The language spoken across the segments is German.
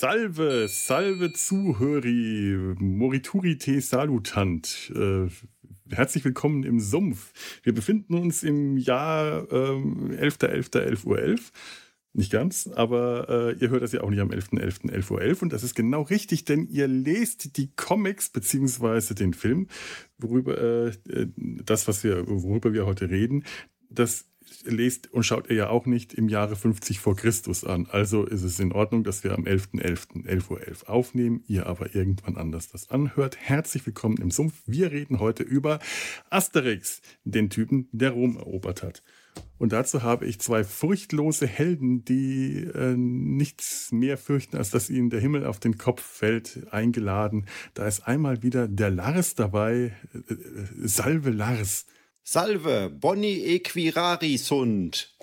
Salve, salve Zuhöri, morituri te salutant. Äh, herzlich willkommen im Sumpf. Wir befinden uns im Jahr ähm, 11.11.11 Uhr 11. Nicht ganz, aber äh, ihr hört das ja auch nicht am 11.11.11 .11 Uhr 11 und das ist genau richtig, denn ihr lest die Comics beziehungsweise den Film, worüber äh, das, was wir, worüber wir heute reden, das lest und schaut ihr ja auch nicht im Jahre 50 vor Christus an. Also ist es in Ordnung, dass wir am 11.11. 11.11 Uhr 11 aufnehmen, ihr aber irgendwann anders das anhört. Herzlich willkommen im Sumpf. Wir reden heute über Asterix, den Typen, der Rom erobert hat. Und dazu habe ich zwei furchtlose Helden, die äh, nichts mehr fürchten, als dass ihnen der Himmel auf den Kopf fällt, eingeladen. Da ist einmal wieder der Lars dabei. Äh, äh Salve Lars. Salve, Bonni Equirarisunt.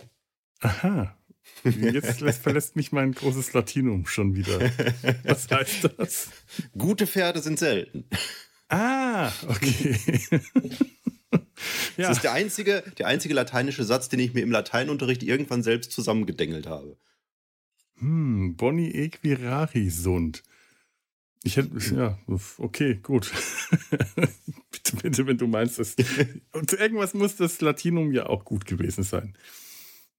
Aha. Jetzt verlässt mich mein großes Latinum schon wieder. Was heißt das? Gute Pferde sind selten. Ah, okay. ja. Das ist der einzige, der einzige lateinische Satz, den ich mir im Lateinunterricht irgendwann selbst zusammengedengelt habe. Hm, Bonni Equirari sunt. Ich hätte, ja, okay, gut. bitte, bitte, wenn du meinst, dass. Und irgendwas muss das Latinum ja auch gut gewesen sein.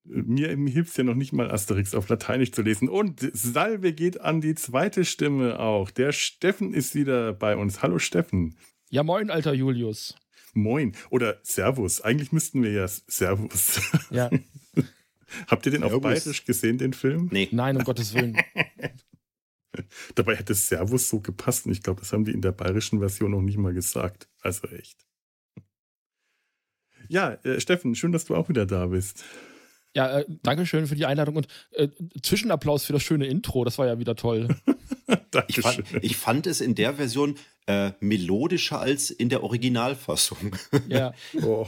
Mir, mir hilft es ja noch nicht mal, Asterix auf Lateinisch zu lesen. Und Salve geht an die zweite Stimme auch. Der Steffen ist wieder bei uns. Hallo Steffen. Ja, moin, alter Julius. Moin. Oder Servus. Eigentlich müssten wir ja Servus. Ja. Habt ihr den Servus. auf Bayerisch gesehen, den Film? Nee. Nein, um Gottes Willen. Dabei hätte Servus so gepasst und ich glaube, das haben die in der bayerischen Version noch nicht mal gesagt. Also echt. Ja, äh, Steffen, schön, dass du auch wieder da bist. Ja, äh, danke schön für die Einladung und äh, Zwischenapplaus für das schöne Intro. Das war ja wieder toll. ich, fand, ich, fand, es in der Version äh, melodischer als in der Originalfassung. Ja. Oh.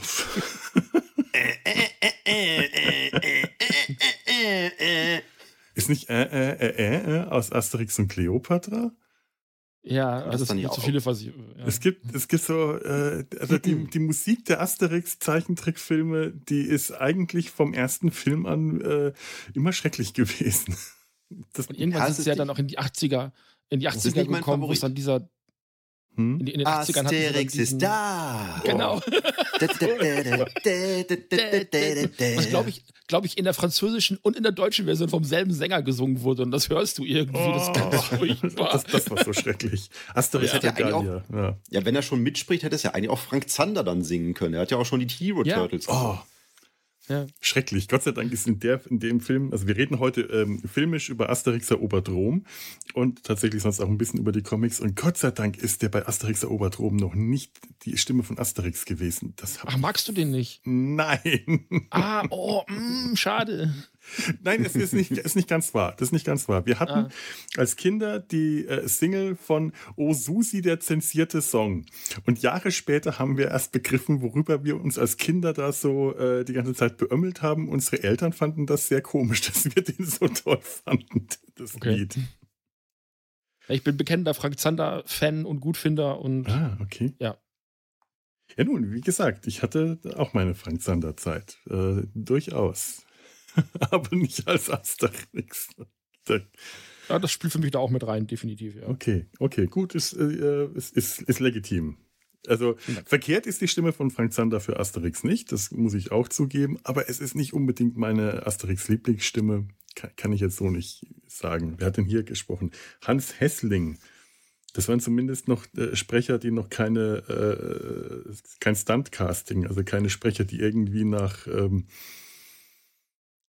Ist nicht äh, äh, äh, äh, äh aus Asterix und Cleopatra? Ja, also es gibt so viele Versuche. Ja. Es gibt, es gibt so, äh, also die, die Musik der Asterix-Zeichentrickfilme, die ist eigentlich vom ersten Film an äh, immer schrecklich gewesen. Das, und irgendwann ja, sind sie ja dann auch in die 80er, in die 80er gekommen, wo es dann dieser hm? In, in, den 80ern Asterix ist da. Genau. Was glaube ich, glaube ich, in der französischen und in der deutschen Version vom selben Sänger gesungen wurde. Und das hörst du irgendwie. Oh, das ist ganz furchtbar. Das, das, war so schrecklich. Asterix ja, hat ja eigentlich auch, ja. ja. wenn er schon mitspricht, hätte es ja eigentlich auch Frank Zander dann singen können. Er hat ja auch schon die Hero Turtles ja. gesungen. Oh. Ja. Schrecklich. Gott sei Dank ist in, der, in dem Film, also wir reden heute ähm, filmisch über Asterix erobert Rom und tatsächlich sonst auch ein bisschen über die Comics. Und Gott sei Dank ist der bei Asterix erobert Rom noch nicht die Stimme von Asterix gewesen. Das Ach, magst du den nicht? Nein. Ah, oh, mh, mm, schade. Nein, es ist nicht, ist nicht ganz wahr. Das ist nicht ganz wahr. Wir hatten ah. als Kinder die äh, Single von O Susi, der zensierte Song. Und Jahre später haben wir erst begriffen, worüber wir uns als Kinder da so äh, die ganze Zeit beömmelt haben. Unsere Eltern fanden das sehr komisch, dass wir den so toll fanden, das okay. Lied. Ich bin bekennender Frank Zander-Fan und Gutfinder und. Ah, okay. Ja. Ja, nun, wie gesagt, ich hatte auch meine Frank Zander-Zeit. Äh, durchaus. aber nicht als Asterix. Ja, das spielt für mich da auch mit rein, definitiv. Ja. Okay, okay, gut, ist, äh, ist, ist, ist legitim. Also verkehrt ist die Stimme von Frank Zander für Asterix nicht, das muss ich auch zugeben, aber es ist nicht unbedingt meine Asterix-Lieblingsstimme, kann, kann, ich jetzt so nicht sagen. Wer hat denn hier gesprochen? Hans Hessling. Das waren zumindest noch äh, Sprecher, die noch keine, äh, kein Stuntcasting, also keine Sprecher, die irgendwie nach ähm,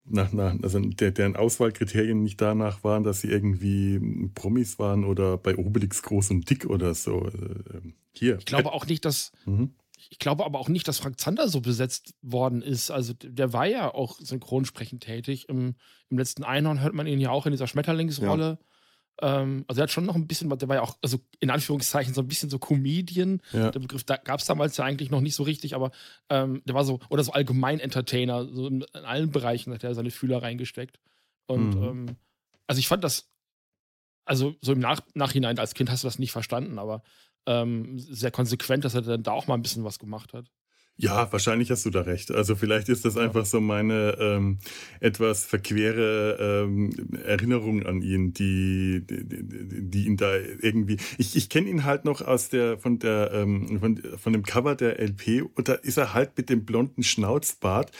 nach, nach, also der, deren Auswahlkriterien nicht danach waren, dass sie irgendwie Promis waren oder bei Obelix groß und dick oder so. Äh, ähm, hier. Ich glaube auch nicht, dass. Mhm. Ich glaube aber auch nicht, dass Frank Zander so besetzt worden ist. Also der war ja auch synchronsprechend tätig. Im, im letzten Einhorn hört man ihn ja auch in dieser Schmetterlingsrolle. Ja. Ähm, also er hat schon noch ein bisschen, der war ja auch, also in Anführungszeichen so ein bisschen so Comedian. Ja. Der Begriff da gab es damals ja eigentlich noch nicht so richtig, aber ähm, der war so, oder so allgemein Entertainer, so in, in allen Bereichen hat er seine Fühler reingesteckt. Und mhm. ähm, also ich fand das, also so im Nach Nachhinein als Kind hast du das nicht verstanden, aber ähm, sehr konsequent, dass er dann da auch mal ein bisschen was gemacht hat. Ja, wahrscheinlich hast du da recht. Also vielleicht ist das einfach so meine ähm, etwas verquere ähm, Erinnerung an ihn, die, die, die ihn da irgendwie. Ich, ich kenne ihn halt noch aus der von der ähm, von, von dem Cover der LP und da ist er halt mit dem blonden Schnauzbart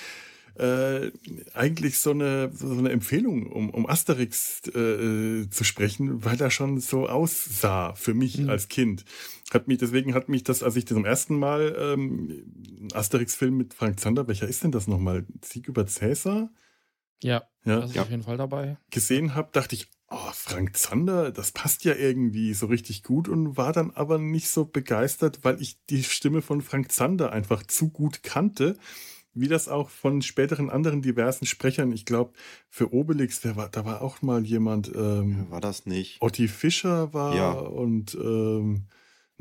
äh, eigentlich so eine, so eine Empfehlung, um, um Asterix äh, zu sprechen, weil er schon so aussah für mich mhm. als Kind. Hat mich, deswegen hat mich das, als ich zum ersten Mal ähm, Asterix-Film mit Frank Zander, welcher ist denn das nochmal? Sieg über Cäsar? Ja, ja. das ist ja. auf jeden Fall dabei. Gesehen habe, dachte ich, oh, Frank Zander, das passt ja irgendwie so richtig gut und war dann aber nicht so begeistert, weil ich die Stimme von Frank Zander einfach zu gut kannte wie das auch von späteren anderen diversen Sprechern, ich glaube, für Obelix, war, da war auch mal jemand. Ähm, war das nicht? Otti Fischer war ja. und ähm,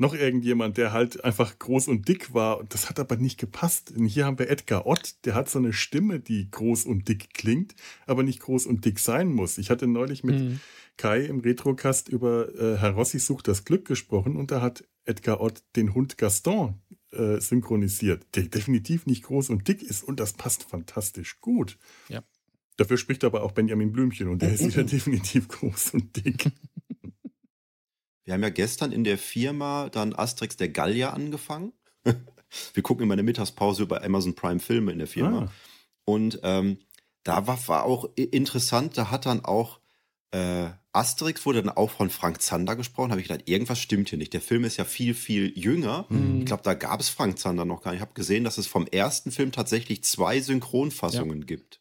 noch irgendjemand, der halt einfach groß und dick war. Und das hat aber nicht gepasst. Und hier haben wir Edgar Ott, der hat so eine Stimme, die groß und dick klingt, aber nicht groß und dick sein muss. Ich hatte neulich mit mhm. Kai im Retrocast über äh, Herr Rossi sucht das Glück gesprochen und da hat Edgar Ott den Hund Gaston äh, synchronisiert, der definitiv nicht groß und dick ist und das passt fantastisch gut. Ja. Dafür spricht aber auch Benjamin Blümchen und der ist wieder definitiv groß und dick. Wir haben ja gestern in der Firma dann Asterix der Gallier angefangen. Wir gucken immer in der Mittagspause über Amazon Prime Filme in der Firma. Ah. Und ähm, da war, war auch interessant, da hat dann auch äh, Asterix wurde dann auch von Frank Zander gesprochen. Habe ich gedacht, irgendwas stimmt hier nicht. Der Film ist ja viel, viel jünger. Mhm. Ich glaube, da gab es Frank Zander noch gar nicht. Ich habe gesehen, dass es vom ersten Film tatsächlich zwei Synchronfassungen ja. gibt.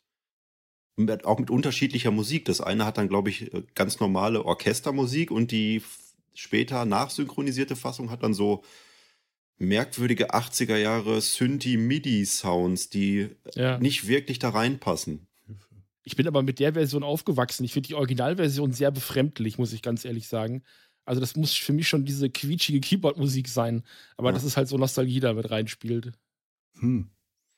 Mit, auch mit unterschiedlicher Musik. Das eine hat dann, glaube ich, äh, ganz normale Orchestermusik und die später nachsynchronisierte Fassung hat dann so merkwürdige 80er Jahre Synthi-MIDI-Sounds, die ja. nicht wirklich da reinpassen. Ich bin aber mit der Version aufgewachsen. Ich finde die Originalversion sehr befremdlich, muss ich ganz ehrlich sagen. Also, das muss für mich schon diese quietschige Keyboard-Musik sein. Aber ja. das ist halt so Nostalgie da mit reinspielt. Hm.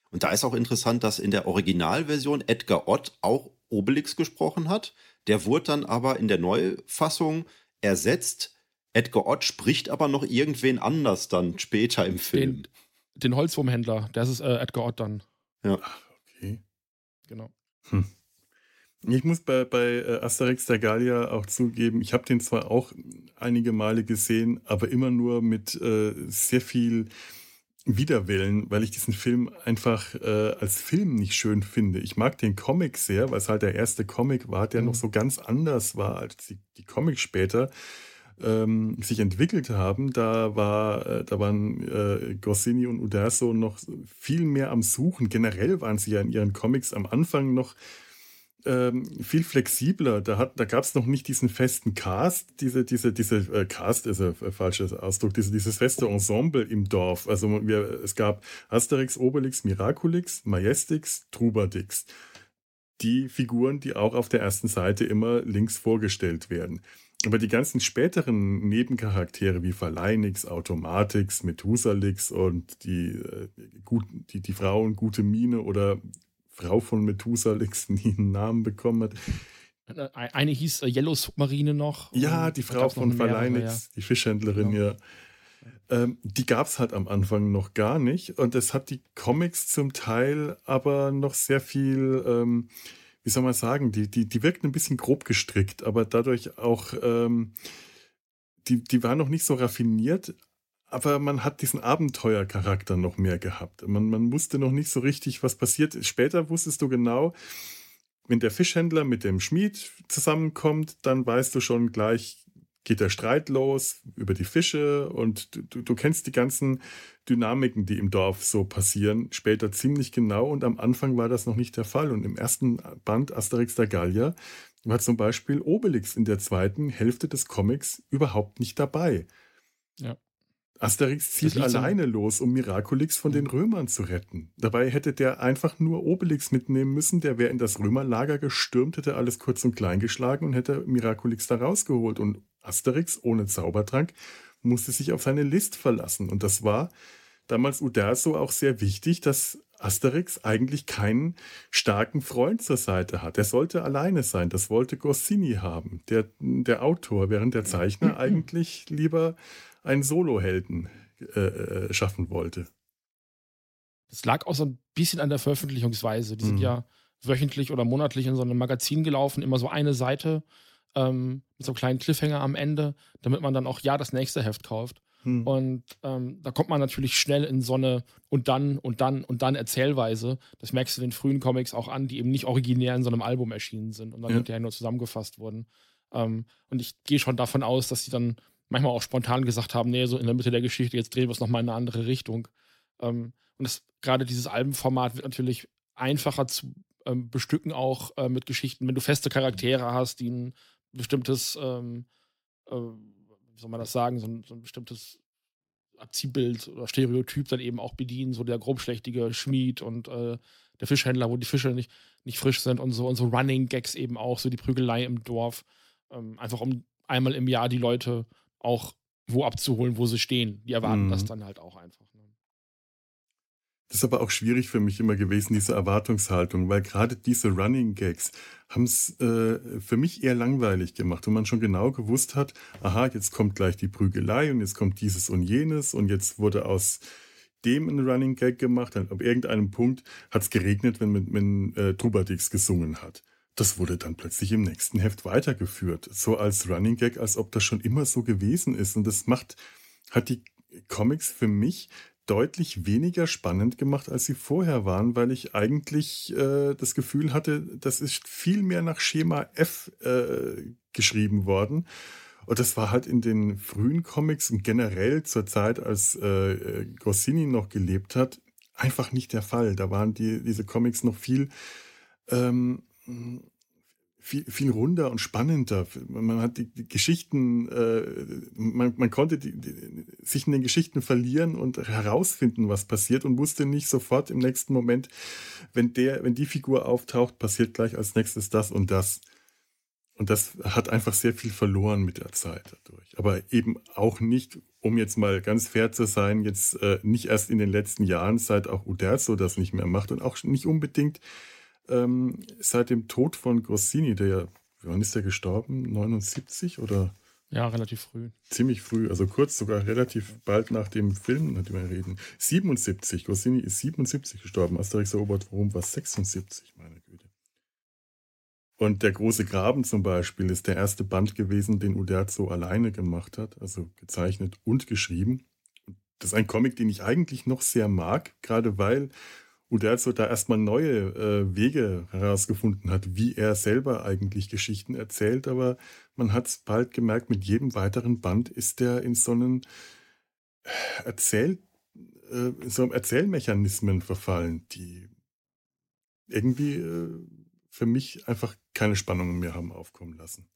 Und da ist auch interessant, dass in der Originalversion Edgar Ott auch Obelix gesprochen hat. Der wurde dann aber in der Neufassung ersetzt. Edgar Ott spricht aber noch irgendwen anders dann später im Film. Den, den Holzwurmhändler, das ist äh, Edgar Ott dann. Ja. Okay. Genau. Hm. Ich muss bei, bei äh, Asterix der Gallier auch zugeben, ich habe den zwar auch einige Male gesehen, aber immer nur mit äh, sehr viel Widerwillen, weil ich diesen Film einfach äh, als Film nicht schön finde. Ich mag den Comic sehr, weil es halt der erste Comic war, der mhm. noch so ganz anders war als die, die Comics später ähm, sich entwickelt haben. Da war, äh, da waren äh, Goscinny und Uderzo noch viel mehr am Suchen. Generell waren sie ja in ihren Comics am Anfang noch ähm, viel flexibler. Da, da gab es noch nicht diesen festen Cast, diese, diese, diese äh, Cast ist ein äh, falscher Ausdruck, diese, dieses feste Ensemble im Dorf. Also wir, es gab Asterix, Obelix, Miraculix, Majestix, Trubadix. Die Figuren, die auch auf der ersten Seite immer links vorgestellt werden. Aber die ganzen späteren Nebencharaktere wie Verleinix, Automatix, Methusalix und die, äh, gut, die, die Frauen Gute Mine oder Frau von Methusalix nie einen Namen bekommen hat. Äh, eine hieß äh, Yellow Submarine noch. Ja, die Frau von Verleinix, ja. die Fischhändlerin, genau. ja. Ähm, die gab es halt am Anfang noch gar nicht. Und es hat die Comics zum Teil aber noch sehr viel, ähm, wie soll man sagen, die, die, die wirkten ein bisschen grob gestrickt, aber dadurch auch, ähm, die, die waren noch nicht so raffiniert, aber man hat diesen Abenteuercharakter noch mehr gehabt. Man, man wusste noch nicht so richtig, was passiert. Später wusstest du genau, wenn der Fischhändler mit dem Schmied zusammenkommt, dann weißt du schon gleich, geht der Streit los über die Fische und du, du kennst die ganzen Dynamiken, die im Dorf so passieren, später ziemlich genau und am Anfang war das noch nicht der Fall. Und im ersten Band Asterix der Gallier war zum Beispiel Obelix in der zweiten Hälfte des Comics überhaupt nicht dabei. Ja. Asterix zieht alleine los, um Miraculix von den Römern zu retten. Dabei hätte der einfach nur Obelix mitnehmen müssen, der wäre in das Römerlager gestürmt, hätte alles kurz und klein geschlagen und hätte Miraculix da rausgeholt. Und Asterix ohne Zaubertrank musste sich auf seine List verlassen. Und das war damals Uderso auch sehr wichtig, dass Asterix eigentlich keinen starken Freund zur Seite hat. Er sollte alleine sein. Das wollte Goscinny haben, der, der Autor, während der Zeichner eigentlich lieber einen Solohelden äh, äh, schaffen wollte. Das lag auch so ein bisschen an der Veröffentlichungsweise. Die mhm. sind ja wöchentlich oder monatlich in so einem Magazin gelaufen, immer so eine Seite ähm, mit so einem kleinen Cliffhanger am Ende, damit man dann auch ja das nächste Heft kauft. Hm. Und ähm, da kommt man natürlich schnell in so eine und dann und dann und dann Erzählweise. Das merkst du den frühen Comics auch an, die eben nicht originär in so einem Album erschienen sind und dann ja. hinterher nur zusammengefasst wurden. Ähm, und ich gehe schon davon aus, dass sie dann manchmal auch spontan gesagt haben, nee, so in der Mitte der Geschichte, jetzt drehen wir es nochmal in eine andere Richtung. Ähm, und gerade dieses Albenformat wird natürlich einfacher zu ähm, bestücken, auch äh, mit Geschichten, wenn du feste Charaktere hast, die ein bestimmtes, ähm, äh, wie soll man das sagen, so ein, so ein bestimmtes Abziehbild oder Stereotyp dann eben auch bedienen, so der grobschlächtige Schmied und äh, der Fischhändler, wo die Fische nicht, nicht frisch sind und so und so Running Gags eben auch, so die Prügelei im Dorf. Ähm, einfach um einmal im Jahr die Leute auch wo abzuholen, wo sie stehen. Die erwarten mhm. das dann halt auch einfach. Das ist aber auch schwierig für mich immer gewesen, diese Erwartungshaltung, weil gerade diese Running Gags haben es äh, für mich eher langweilig gemacht, wo man schon genau gewusst hat, aha, jetzt kommt gleich die Prügelei und jetzt kommt dieses und jenes und jetzt wurde aus dem ein Running Gag gemacht. Ab irgendeinem Punkt hat es geregnet, wenn, wenn, wenn äh, Trubadix gesungen hat. Das wurde dann plötzlich im nächsten Heft weitergeführt, so als Running Gag, als ob das schon immer so gewesen ist. Und das macht, hat die Comics für mich deutlich weniger spannend gemacht, als sie vorher waren, weil ich eigentlich äh, das Gefühl hatte, das ist viel mehr nach Schema F äh, geschrieben worden. Und das war halt in den frühen Comics und generell zur Zeit, als äh, Goscinny noch gelebt hat, einfach nicht der Fall. Da waren die, diese Comics noch viel ähm, viel, viel runder und spannender. Man hat die, die Geschichten, äh, man, man konnte die, die, sich in den Geschichten verlieren und herausfinden, was passiert und wusste nicht sofort im nächsten Moment, wenn der, wenn die Figur auftaucht, passiert gleich als nächstes das und das. Und das hat einfach sehr viel verloren mit der Zeit dadurch. Aber eben auch nicht, um jetzt mal ganz fair zu sein, jetzt äh, nicht erst in den letzten Jahren, seit auch Uderzo das nicht mehr macht und auch nicht unbedingt ähm, seit dem Tod von Grossini, der ja, wann ist der gestorben? 79 oder? Ja, relativ früh. Ziemlich früh, also kurz, sogar relativ bald nach dem Film, nach dem wir reden. 77, Grossini ist 77 gestorben. Asterix erobert Rom war 76, meine Güte. Und der große Graben zum Beispiel ist der erste Band gewesen, den Uderzo alleine gemacht hat, also gezeichnet und geschrieben. Das ist ein Comic, den ich eigentlich noch sehr mag, gerade weil Uderzo da erstmal neue äh, Wege herausgefunden hat, wie er selber eigentlich Geschichten erzählt. Aber man hat es bald gemerkt, mit jedem weiteren Band ist er in so einen Erzähl, äh, so Erzählmechanismen verfallen, die irgendwie äh, für mich einfach keine Spannungen mehr haben aufkommen lassen.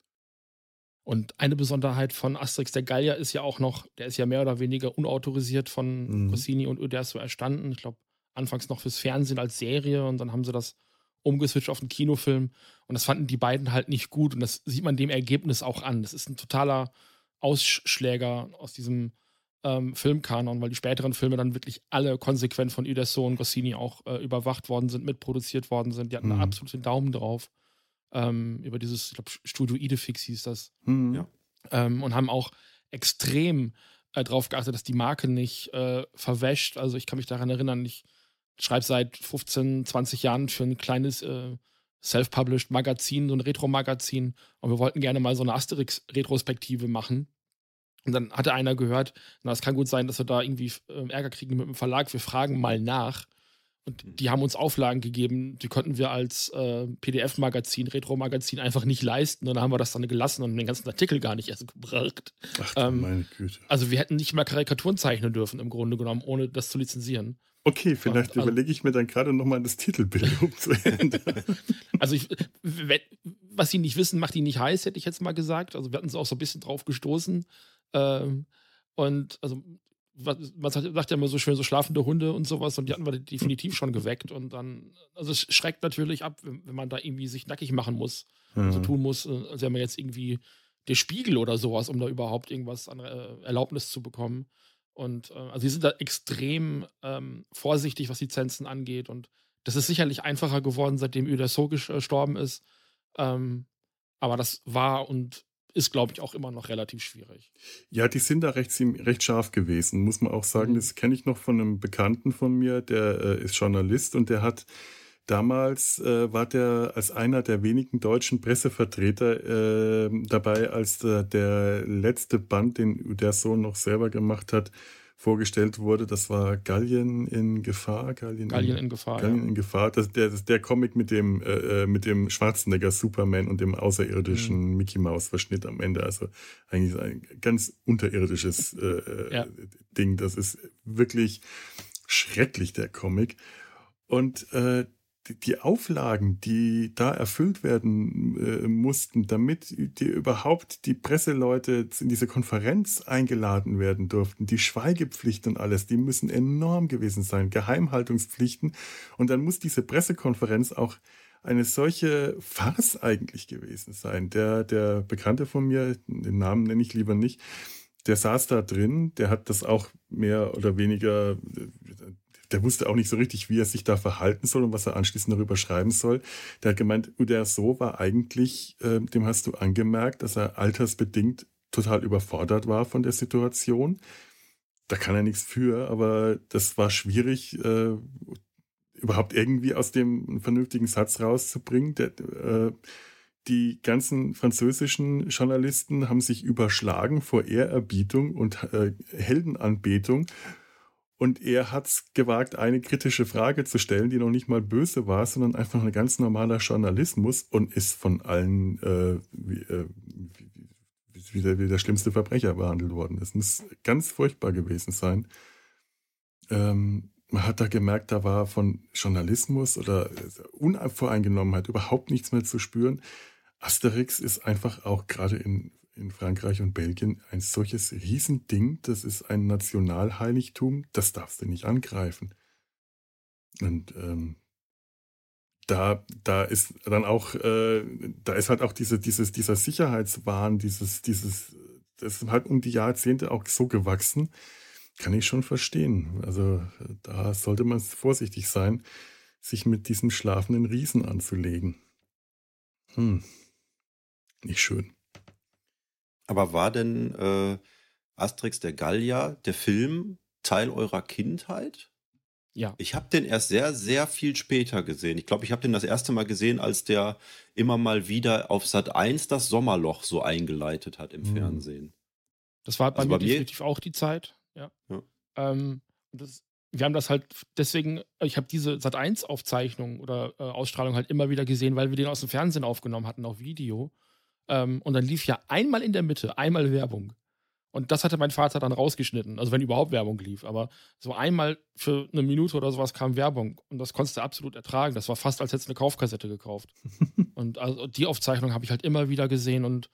Und eine Besonderheit von Asterix der Gallier ist ja auch noch, der ist ja mehr oder weniger unautorisiert von mhm. Rossini und Uderzo erstanden. Ich glaube, anfangs noch fürs Fernsehen als Serie und dann haben sie das umgeswitcht auf einen Kinofilm und das fanden die beiden halt nicht gut und das sieht man dem Ergebnis auch an. Das ist ein totaler Ausschläger aus diesem ähm, Filmkanon, weil die späteren Filme dann wirklich alle konsequent von Uderzo und Goscinny auch äh, überwacht worden sind, mitproduziert worden sind. Die hatten mhm. absolut den Daumen drauf. Ähm, über dieses, ich glaube, Studio Idefix hieß das. Mhm. Ja. Ähm, und haben auch extrem äh, darauf geachtet, dass die Marke nicht äh, verwäscht. Also ich kann mich daran erinnern, ich schreibe seit 15, 20 Jahren für ein kleines äh, Self-Published Magazin, so ein Retro-Magazin. Und wir wollten gerne mal so eine Asterix-Retrospektive machen. Und dann hatte einer gehört, na, es kann gut sein, dass wir da irgendwie äh, Ärger kriegen mit dem Verlag. Wir fragen mal nach. Und mhm. die haben uns Auflagen gegeben, die konnten wir als äh, PDF-Magazin, Retro-Magazin einfach nicht leisten. Und dann haben wir das dann gelassen und den ganzen Artikel gar nicht erst gebracht. Ach, ähm, meine Güte. Also wir hätten nicht mal Karikaturen zeichnen dürfen, im Grunde genommen, ohne das zu lizenzieren. Okay, vielleicht also, überlege ich mir dann gerade nochmal das Titelbild umzuändern. also, ich, was Sie nicht wissen, macht ihn nicht heiß, hätte ich jetzt mal gesagt. Also, wir hatten es auch so ein bisschen drauf gestoßen. Ähm, und also, man sagt ja immer so schön, so schlafende Hunde und sowas. Und die hatten wir definitiv schon geweckt. Und dann, also, es schreckt natürlich ab, wenn, man da irgendwie sich nackig machen muss, mhm. so tun muss, äh, als wäre man jetzt irgendwie der Spiegel oder sowas, um da überhaupt irgendwas an äh, Erlaubnis zu bekommen. Und äh, also sie sind da extrem ähm, vorsichtig, was Lizenzen angeht. Und das ist sicherlich einfacher geworden, seitdem Uderso gestorben ist. Ähm, aber das war und ist, glaube ich, auch immer noch relativ schwierig. Ja, die sind da recht, recht scharf gewesen, muss man auch sagen. Mhm. Das kenne ich noch von einem Bekannten von mir, der äh, ist Journalist und der hat damals äh, war der als einer der wenigen deutschen Pressevertreter äh, dabei, als der, der letzte Band, den der Sohn noch selber gemacht hat, vorgestellt wurde. Das war Gallien in Gefahr. Gallien, Gallien in, in, Gefahr. Gallien ja. in Gefahr. Das, der, das, der Comic mit dem, äh, äh, mit dem Schwarzenegger Superman und dem außerirdischen mhm. Mickey Mouse Verschnitt am Ende. Also eigentlich ein ganz unterirdisches äh, äh, ja. Ding. Das ist wirklich schrecklich, der Comic. Und äh, die Auflagen, die da erfüllt werden äh, mussten, damit die überhaupt die Presseleute in diese Konferenz eingeladen werden durften, die Schweigepflicht und alles, die müssen enorm gewesen sein, Geheimhaltungspflichten. Und dann muss diese Pressekonferenz auch eine solche Farce eigentlich gewesen sein. Der, der Bekannte von mir, den Namen nenne ich lieber nicht, der saß da drin, der hat das auch mehr oder weniger der wusste auch nicht so richtig, wie er sich da verhalten soll und was er anschließend darüber schreiben soll. Der hat gemeint, so war eigentlich, äh, dem hast du angemerkt, dass er altersbedingt total überfordert war von der Situation. Da kann er nichts für, aber das war schwierig, äh, überhaupt irgendwie aus dem vernünftigen Satz rauszubringen. Der, äh, die ganzen französischen Journalisten haben sich überschlagen vor Ehrerbietung und äh, Heldenanbetung und er hat es gewagt, eine kritische Frage zu stellen, die noch nicht mal böse war, sondern einfach ein ganz normaler Journalismus und ist von allen äh, wie, äh, wie, der, wie, der, schlimmste Verbrecher behandelt worden. Es muss ganz furchtbar gewesen sein. Ähm, man hat da gemerkt, da war von Journalismus oder Unvoreingenommenheit überhaupt nichts mehr zu spüren. Asterix ist einfach auch gerade in in Frankreich und Belgien ein solches Riesending, das ist ein Nationalheiligtum, das darfst du nicht angreifen. Und ähm, da, da ist dann auch, äh, da ist halt auch diese, dieses, dieser Sicherheitswahn, dieses, dieses, das ist halt um die Jahrzehnte auch so gewachsen, kann ich schon verstehen. Also da sollte man vorsichtig sein, sich mit diesem schlafenden Riesen anzulegen. Hm. Nicht schön. Aber war denn äh, Asterix der Gallier, der Film, Teil eurer Kindheit? Ja. Ich habe den erst sehr, sehr viel später gesehen. Ich glaube, ich habe den das erste Mal gesehen, als der immer mal wieder auf Sat 1 das Sommerloch so eingeleitet hat im mhm. Fernsehen. Das war bei also mir bei definitiv auch die Zeit. Ja. ja. Ähm, das, wir haben das halt deswegen, ich habe diese Sat 1 Aufzeichnung oder äh, Ausstrahlung halt immer wieder gesehen, weil wir den aus dem Fernsehen aufgenommen hatten, auf Video. Ähm, und dann lief ja einmal in der Mitte, einmal Werbung. Und das hatte mein Vater dann rausgeschnitten, also wenn überhaupt Werbung lief. Aber so einmal für eine Minute oder sowas kam Werbung und das konntest du absolut ertragen. Das war fast, als hättest du eine Kaufkassette gekauft. und also die Aufzeichnung habe ich halt immer wieder gesehen und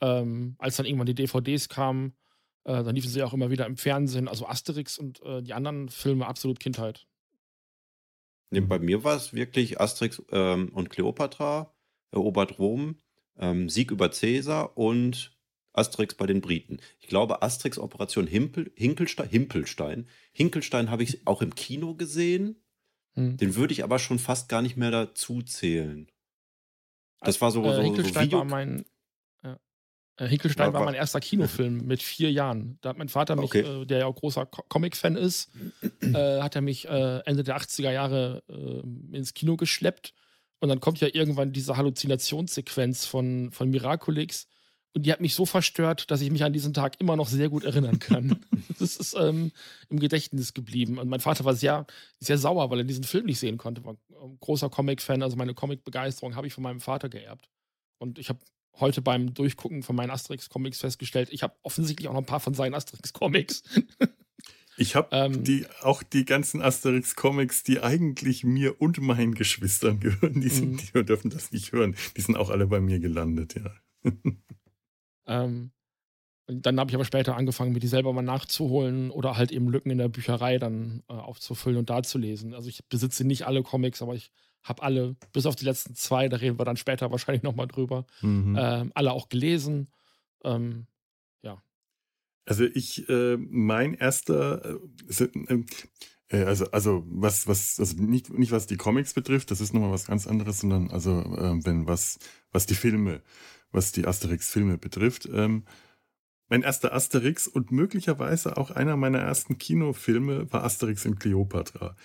ähm, als dann irgendwann die DVDs kamen, äh, dann liefen sie auch immer wieder im Fernsehen. Also Asterix und äh, die anderen Filme absolut Kindheit. Nee, bei mir war es wirklich Asterix ähm, und Cleopatra erobert Rom ähm, Sieg über Cäsar und Asterix bei den Briten. Ich glaube, Asterix Operation Himpel, Hinkelstein, Himpelstein. Hinkelstein habe ich auch im Kino gesehen. Hm. Den würde ich aber schon fast gar nicht mehr dazu zählen. Das war so, äh, so, Hinkelstein so war mein. Äh, Hinkelstein ja, war, war, mein erster Kinofilm mit vier Jahren. Da hat mein Vater mich, okay. äh, der ja auch großer Comic-Fan ist, äh, hat er mich äh, Ende der 80er Jahre ins Kino geschleppt und dann kommt ja irgendwann diese Halluzinationssequenz von, von Miraculix. Und die hat mich so verstört, dass ich mich an diesen Tag immer noch sehr gut erinnern kann. das ist ähm, im Gedächtnis geblieben. Und mein Vater war sehr, sehr sauer, weil er diesen Film nicht sehen konnte. War ein großer Comic-Fan. Also meine Comic-Begeisterung habe ich von meinem Vater geerbt. Und ich habe heute beim Durchgucken von meinen Asterix-Comics festgestellt, ich habe offensichtlich auch noch ein paar von seinen Asterix-Comics. Ich habe ähm, die, auch die ganzen Asterix-Comics, die eigentlich mir und meinen Geschwistern gehören, die, sind, mhm. die dürfen das nicht hören. Die sind auch alle bei mir gelandet, ja. ähm, dann habe ich aber später angefangen, mir die selber mal nachzuholen oder halt eben Lücken in der Bücherei dann äh, aufzufüllen und darzulesen. Also ich besitze nicht alle Comics, aber ich habe alle, bis auf die letzten zwei, da reden wir dann später wahrscheinlich nochmal drüber, mhm. äh, alle auch gelesen. Ähm, also ich, äh, mein erster, äh, äh, äh, also, also was, was, also nicht, nicht was die Comics betrifft, das ist nochmal was ganz anderes, sondern also äh, wenn was, was die Filme, was die Asterix-Filme betrifft. Ähm, mein erster Asterix und möglicherweise auch einer meiner ersten Kinofilme war Asterix in Cleopatra.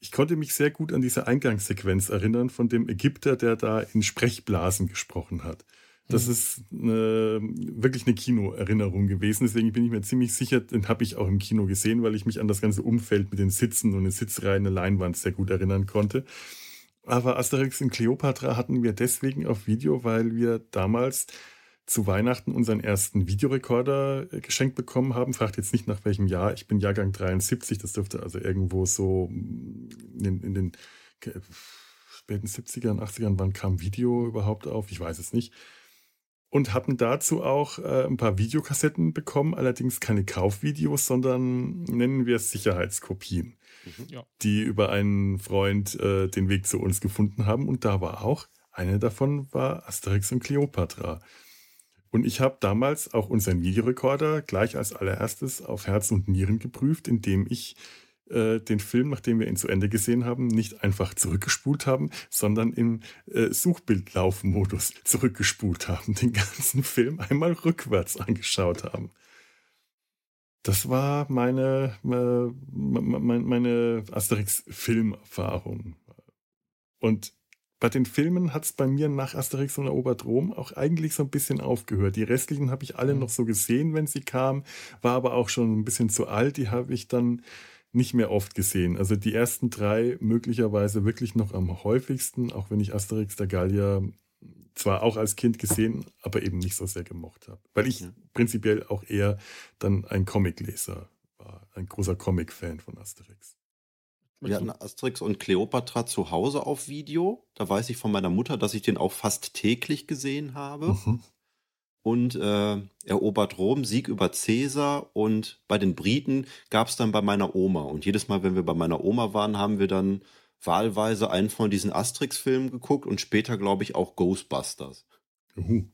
Ich konnte mich sehr gut an diese Eingangssequenz erinnern von dem Ägypter, der da in Sprechblasen gesprochen hat. Das mhm. ist eine, wirklich eine Kinoerinnerung gewesen. Deswegen bin ich mir ziemlich sicher, den habe ich auch im Kino gesehen, weil ich mich an das ganze Umfeld mit den Sitzen und den Sitzreihen der Leinwand sehr gut erinnern konnte. Aber Asterix in Cleopatra hatten wir deswegen auf Video, weil wir damals zu Weihnachten unseren ersten Videorekorder äh, geschenkt bekommen haben. Fragt jetzt nicht nach welchem Jahr. Ich bin Jahrgang 73. Das dürfte also irgendwo so in, in den späten 70ern, 80ern, wann kam Video überhaupt auf? Ich weiß es nicht und hatten dazu auch äh, ein paar Videokassetten bekommen, allerdings keine Kaufvideos, sondern nennen wir es Sicherheitskopien, mhm, ja. die über einen Freund äh, den Weg zu uns gefunden haben. Und da war auch, eine davon war Asterix und Cleopatra. Und ich habe damals auch unseren Videorekorder gleich als allererstes auf Herz und Nieren geprüft, indem ich äh, den Film, nachdem wir ihn zu Ende gesehen haben, nicht einfach zurückgespult haben, sondern im äh, Suchbildlaufmodus zurückgespult haben, den ganzen Film einmal rückwärts angeschaut haben. Das war meine, äh, meine, meine Asterix-Filmerfahrung. Und bei den Filmen hat es bei mir nach Asterix und erobert Rom auch eigentlich so ein bisschen aufgehört. Die restlichen habe ich alle mhm. noch so gesehen, wenn sie kamen, war aber auch schon ein bisschen zu alt. Die habe ich dann nicht mehr oft gesehen. Also die ersten drei möglicherweise wirklich noch am häufigsten, auch wenn ich Asterix der Gallier zwar auch als Kind gesehen, aber eben nicht so sehr gemocht habe. Weil ich ja. prinzipiell auch eher dann ein Comicleser war, ein großer Comic-Fan von Asterix. Wir hatten Asterix und Cleopatra zu Hause auf Video. Da weiß ich von meiner Mutter, dass ich den auch fast täglich gesehen habe. Mhm und äh, erobert Rom, Sieg über Caesar und bei den Briten gab es dann bei meiner Oma. Und jedes Mal, wenn wir bei meiner Oma waren, haben wir dann wahlweise einen von diesen Asterix-Filmen geguckt und später, glaube ich, auch Ghostbusters. Uh.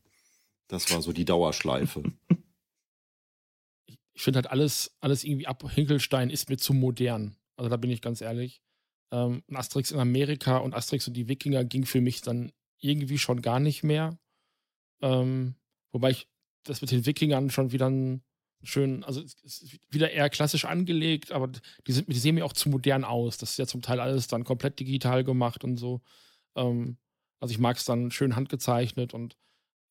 Das war so die Dauerschleife. Ich finde halt alles, alles irgendwie ab Hinkelstein ist mir zu modern. Also da bin ich ganz ehrlich. Ähm, Asterix in Amerika und Asterix und die Wikinger ging für mich dann irgendwie schon gar nicht mehr. Ähm, Wobei ich das mit den Wikingern schon wieder ein schön, also wieder eher klassisch angelegt, aber die, sind, die sehen mir auch zu modern aus. Das ist ja zum Teil alles dann komplett digital gemacht und so. Ähm, also ich mag es dann schön handgezeichnet und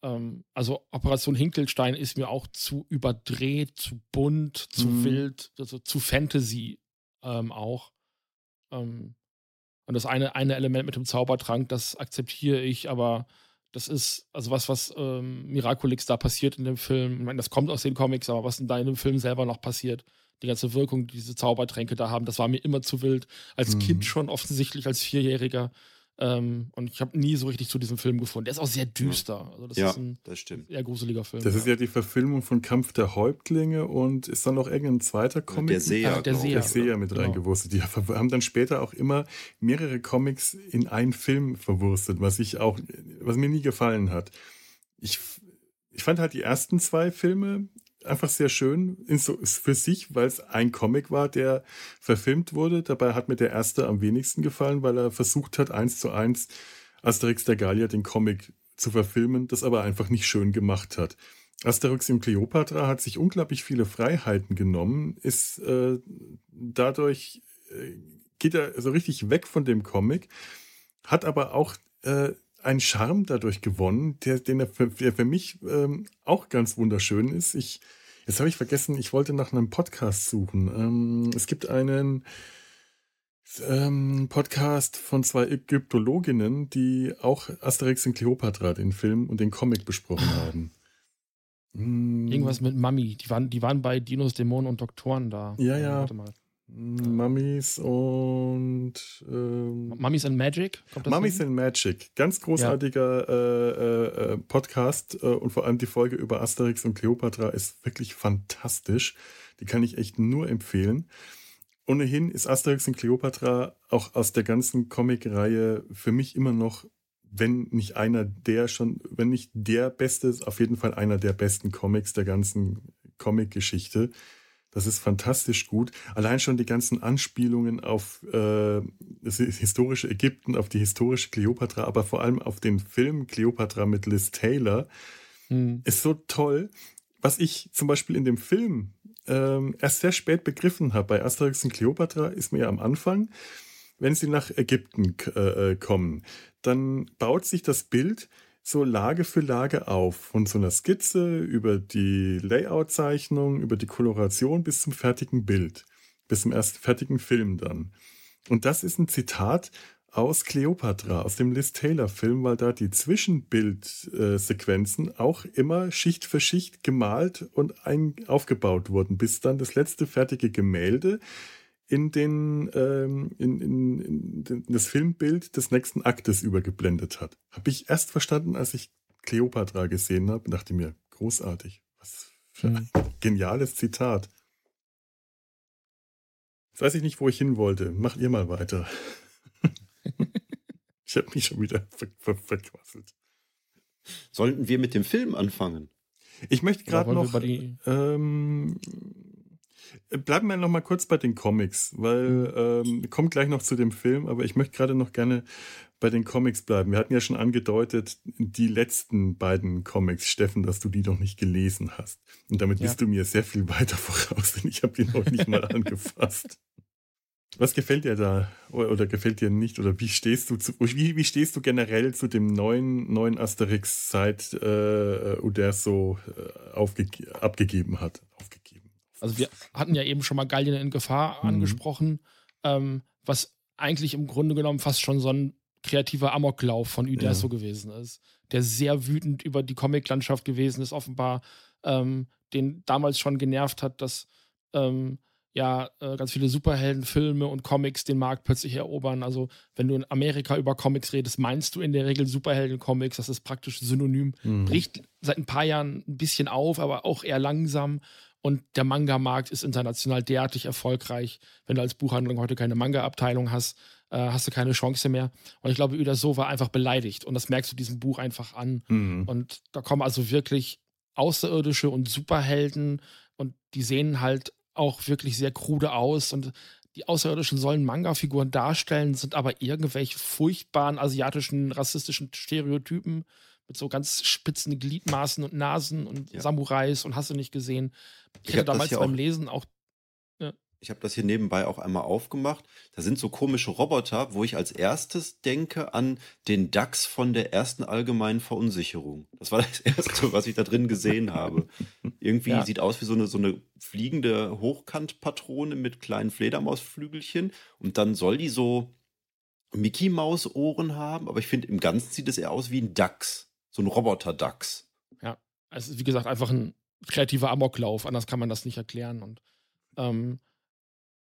ähm, also Operation Hinkelstein ist mir auch zu überdreht, zu bunt, zu mhm. wild, also zu Fantasy ähm, auch. Ähm, und das eine, eine Element mit dem Zaubertrank, das akzeptiere ich, aber das ist also was, was ähm, Miraculix da passiert in dem Film. Ich meine, das kommt aus den Comics, aber was da in dem Film selber noch passiert, die ganze Wirkung, die diese Zaubertränke da haben, das war mir immer zu wild. Als mhm. Kind schon offensichtlich, als Vierjähriger. Ähm, und ich habe nie so richtig zu diesem Film gefunden. Der ist auch sehr düster. Also das ja, ist ein das stimmt. sehr gruseliger Film. Das ist ja die Verfilmung von Kampf der Häuptlinge und ist dann noch irgendein zweiter Comic? Der Seher. Ah, der Seher, der Seher mit genau. reingewurstet. Die haben dann später auch immer mehrere Comics in einen Film verwurstet, was ich auch, was mir nie gefallen hat. Ich, ich fand halt die ersten zwei Filme einfach sehr schön für sich, weil es ein Comic war, der verfilmt wurde. Dabei hat mir der erste am wenigsten gefallen, weil er versucht hat, eins zu eins Asterix der Gallier, den Comic, zu verfilmen, das aber einfach nicht schön gemacht hat. Asterix im Cleopatra hat sich unglaublich viele Freiheiten genommen, ist äh, dadurch, äh, geht er so richtig weg von dem Comic, hat aber auch äh, einen Charme dadurch gewonnen, der, den er für, der für mich ähm, auch ganz wunderschön ist. Ich, jetzt habe ich vergessen, ich wollte nach einem Podcast suchen. Ähm, es gibt einen ähm, Podcast von zwei Ägyptologinnen, die auch Asterix und Cleopatra, den Film und den Comic besprochen haben. Irgendwas mit Mami. Die waren, die waren bei Dinos, Dämonen und Doktoren da. Ja, ja. Warte mal. Mummies und ähm, Mummies and Magic? Mummies and Magic. Ganz großartiger ja. äh, äh, Podcast äh, und vor allem die Folge über Asterix und Cleopatra ist wirklich fantastisch. Die kann ich echt nur empfehlen. Ohnehin ist Asterix und Cleopatra auch aus der ganzen Comic-Reihe für mich immer noch, wenn nicht einer der schon, wenn nicht der beste, auf jeden Fall einer der besten Comics der ganzen Comic-Geschichte. Das ist fantastisch gut. Allein schon die ganzen Anspielungen auf äh, das historische Ägypten, auf die historische Kleopatra, aber vor allem auf den Film Kleopatra mit Liz Taylor hm. ist so toll. Was ich zum Beispiel in dem Film ähm, erst sehr spät begriffen habe, bei Asterix und Cleopatra ist mir ja am Anfang, wenn sie nach Ägypten äh, äh, kommen, dann baut sich das Bild so Lage für Lage auf. Von so einer Skizze über die Layout-Zeichnung, über die Koloration bis zum fertigen Bild. Bis zum ersten fertigen Film dann. Und das ist ein Zitat aus Cleopatra, aus dem Liz Taylor-Film, weil da die Zwischenbildsequenzen auch immer Schicht für Schicht gemalt und ein aufgebaut wurden, bis dann das letzte fertige Gemälde in, den, ähm, in, in, in, das Filmbild des nächsten Aktes übergeblendet hat. Habe ich erst verstanden, als ich Cleopatra gesehen habe und dachte mir, großartig. Was für ein mhm. geniales Zitat. Jetzt weiß ich nicht, wo ich hin wollte. Macht ihr mal weiter. ich habe mich schon wieder ver ver verquasselt. Sollten wir mit dem Film anfangen? Ich möchte gerade noch. Ähm, bleiben wir noch mal kurz bei den Comics, weil ähm, kommt gleich noch zu dem Film, aber ich möchte gerade noch gerne bei den Comics bleiben. Wir hatten ja schon angedeutet, die letzten beiden Comics, Steffen, dass du die noch nicht gelesen hast. Und damit ja. bist du mir sehr viel weiter voraus, denn ich habe die noch nicht mal angefasst. Was gefällt dir da oder, oder, gefällt dir nicht? Oder wie stehst du zu, wie, wie stehst du generell zu dem neuen, neuen Asterix seit äh, Uderso äh, abgegeben hat? Also wir hatten ja eben schon mal Gallien in Gefahr mhm. angesprochen, ähm, was eigentlich im Grunde genommen fast schon so ein kreativer Amoklauf von Uderso ja. gewesen ist, der sehr wütend über die Comiclandschaft gewesen ist, offenbar, ähm, den damals schon genervt hat, dass ähm, ja äh, ganz viele Superheldenfilme und Comics den Markt plötzlich erobern. Also wenn du in Amerika über Comics redest, meinst du in der Regel Superhelden-Comics. Das ist praktisch synonym. Mhm. Bricht seit ein paar Jahren ein bisschen auf, aber auch eher langsam. Und der Manga-Markt ist international derartig erfolgreich. Wenn du als Buchhandlung heute keine Manga-Abteilung hast, äh, hast du keine Chance mehr. Und ich glaube, Uda war einfach beleidigt. Und das merkst du diesem Buch einfach an. Mhm. Und da kommen also wirklich Außerirdische und Superhelden und die sehen halt auch wirklich sehr krude aus und die Außerirdischen sollen Manga-Figuren darstellen, sind aber irgendwelche furchtbaren asiatischen, rassistischen Stereotypen mit so ganz spitzen Gliedmaßen und Nasen und ja. Samurais und hast du nicht gesehen. Ich, ich hätte damals beim Lesen auch ich habe das hier nebenbei auch einmal aufgemacht. Da sind so komische Roboter, wo ich als erstes denke an den DAX von der ersten allgemeinen Verunsicherung. Das war das erste, was ich da drin gesehen habe. Irgendwie ja. sieht aus wie so eine, so eine fliegende Hochkantpatrone mit kleinen Fledermausflügelchen. Und dann soll die so Mickey Maus Ohren haben, aber ich finde im Ganzen sieht es eher aus wie ein DAX. So ein Roboter-DAX. Ja, es ist wie gesagt einfach ein kreativer Amoklauf. Anders kann man das nicht erklären. Und ähm,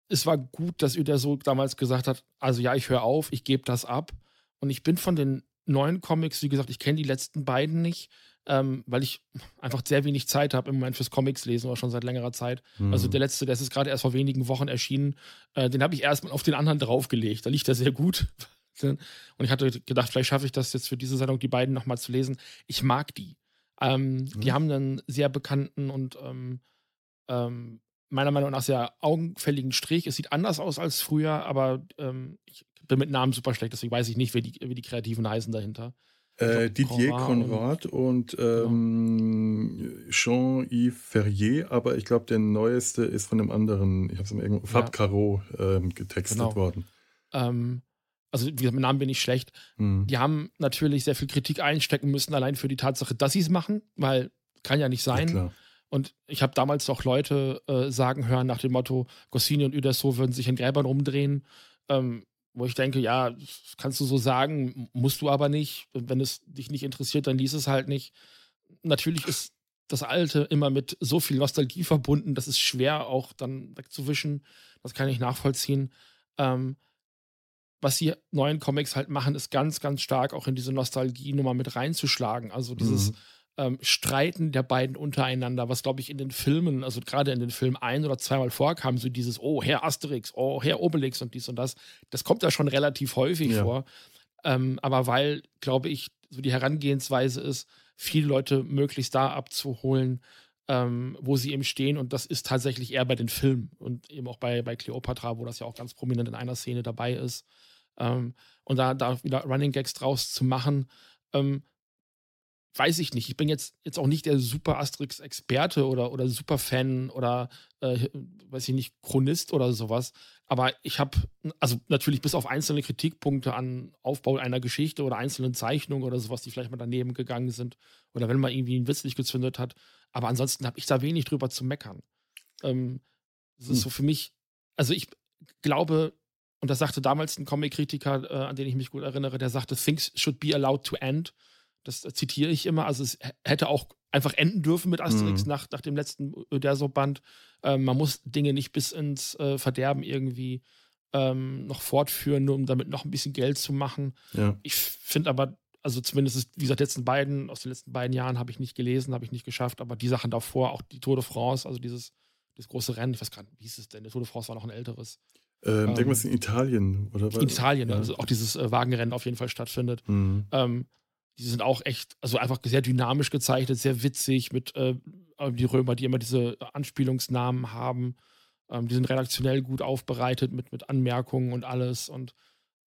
es war gut, dass Uder so damals gesagt hat, also ja, ich höre auf, ich gebe das ab. Und ich bin von den neuen Comics, wie gesagt, ich kenne die letzten beiden nicht, ähm, weil ich einfach sehr wenig Zeit habe im Moment fürs Comics lesen, oder schon seit längerer Zeit. Mhm. Also der letzte, der ist gerade erst vor wenigen Wochen erschienen, äh, den habe ich erstmal auf den anderen draufgelegt. Da liegt er sehr gut. Und ich hatte gedacht, vielleicht schaffe ich das jetzt für diese Sendung, die beiden nochmal zu lesen. Ich mag die. Ähm, mhm. Die haben einen sehr bekannten und ähm, ähm meiner Meinung nach sehr augenfälligen Strich. Es sieht anders aus als früher, aber ähm, ich bin mit Namen super schlecht, deswegen weiß ich nicht, wie die, wie die Kreativen heißen dahinter. Äh, Didier Conrad und, und genau. ähm, Jean-Yves Ferrier, aber ich glaube, der neueste ist von einem anderen, ich habe es irgendwo, Fab ja. Caro ähm, getextet genau. worden. Ähm, also wie gesagt, mit Namen bin ich schlecht. Mhm. Die haben natürlich sehr viel Kritik einstecken müssen, allein für die Tatsache, dass sie es machen, weil kann ja nicht sein. Ja, und ich habe damals auch Leute äh, sagen hören nach dem Motto, Goscinny und Uderso würden sich in Gräbern rumdrehen, ähm, wo ich denke, ja, kannst du so sagen, musst du aber nicht. Wenn es dich nicht interessiert, dann lies es halt nicht. Natürlich ist das Alte immer mit so viel Nostalgie verbunden, das ist schwer auch dann wegzuwischen. Das kann ich nachvollziehen. Ähm, was die neuen Comics halt machen, ist ganz, ganz stark auch in diese Nostalgie-Nummer mit reinzuschlagen. Also dieses. Mhm ähm, Streiten der beiden untereinander, was glaube ich in den Filmen, also gerade in den Filmen ein oder zweimal vorkam, so dieses, oh, Herr Asterix, oh, Herr Obelix und dies und das, das kommt ja schon relativ häufig ja. vor. Ähm, aber weil, glaube ich, so die Herangehensweise ist, viele Leute möglichst da abzuholen, ähm, wo sie eben stehen. Und das ist tatsächlich eher bei den Filmen und eben auch bei, bei Cleopatra, wo das ja auch ganz prominent in einer Szene dabei ist. Ähm, und da, da wieder Running Gags draus zu machen, ähm, weiß ich nicht. Ich bin jetzt, jetzt auch nicht der super Asterix-Experte oder, oder Super-Fan oder, äh, weiß ich nicht, Chronist oder sowas. Aber ich habe, also natürlich bis auf einzelne Kritikpunkte an Aufbau einer Geschichte oder einzelnen Zeichnungen oder sowas, die vielleicht mal daneben gegangen sind oder wenn man irgendwie einen Witz nicht gezündet hat. Aber ansonsten habe ich da wenig drüber zu meckern. Ähm, das ist hm. so für mich, also ich glaube, und das sagte damals ein Comic-Kritiker, äh, an den ich mich gut erinnere, der sagte, Things should be allowed to end. Das äh, zitiere ich immer. Also es hätte auch einfach enden dürfen mit Asterix mhm. nach, nach dem letzten Uderso-Band. Ähm, man muss Dinge nicht bis ins äh, Verderben irgendwie ähm, noch fortführen, nur um damit noch ein bisschen Geld zu machen. Ja. Ich finde aber, also zumindest, wie gesagt, letzten beiden, aus den letzten beiden Jahren habe ich nicht gelesen, habe ich nicht geschafft, aber die Sachen davor, auch die Tour de France, also dieses, das große Rennen, ich weiß gar nicht, wie hieß es denn? Der Tour de France war noch ein älteres. Ähm, ähm, irgendwas in Italien, oder was? In Italien, ja. also auch dieses äh, Wagenrennen auf jeden Fall stattfindet. Mhm. Ähm, die sind auch echt, also einfach sehr dynamisch gezeichnet, sehr witzig mit äh, die Römer, die immer diese Anspielungsnamen haben. Ähm, die sind redaktionell gut aufbereitet mit, mit Anmerkungen und alles. Und